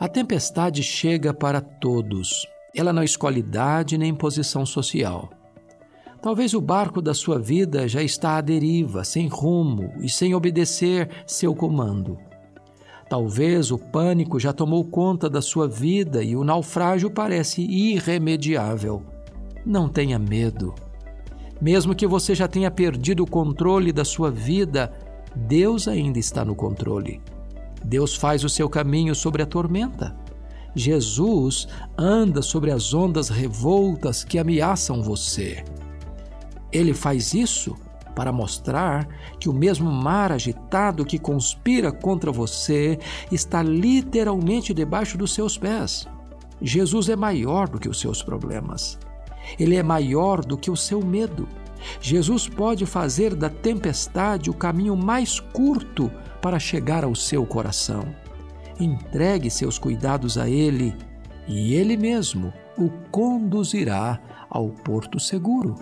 A tempestade chega para todos. Ela não escolhe idade nem posição social. Talvez o barco da sua vida já está à deriva, sem rumo e sem obedecer seu comando. Talvez o pânico já tomou conta da sua vida e o naufrágio parece irremediável. Não tenha medo. Mesmo que você já tenha perdido o controle da sua vida, Deus ainda está no controle. Deus faz o seu caminho sobre a tormenta. Jesus anda sobre as ondas revoltas que ameaçam você. Ele faz isso para mostrar que o mesmo mar agitado que conspira contra você está literalmente debaixo dos seus pés. Jesus é maior do que os seus problemas. Ele é maior do que o seu medo. Jesus pode fazer da tempestade o caminho mais curto para chegar ao seu coração. Entregue seus cuidados a Ele e Ele mesmo o conduzirá ao porto seguro.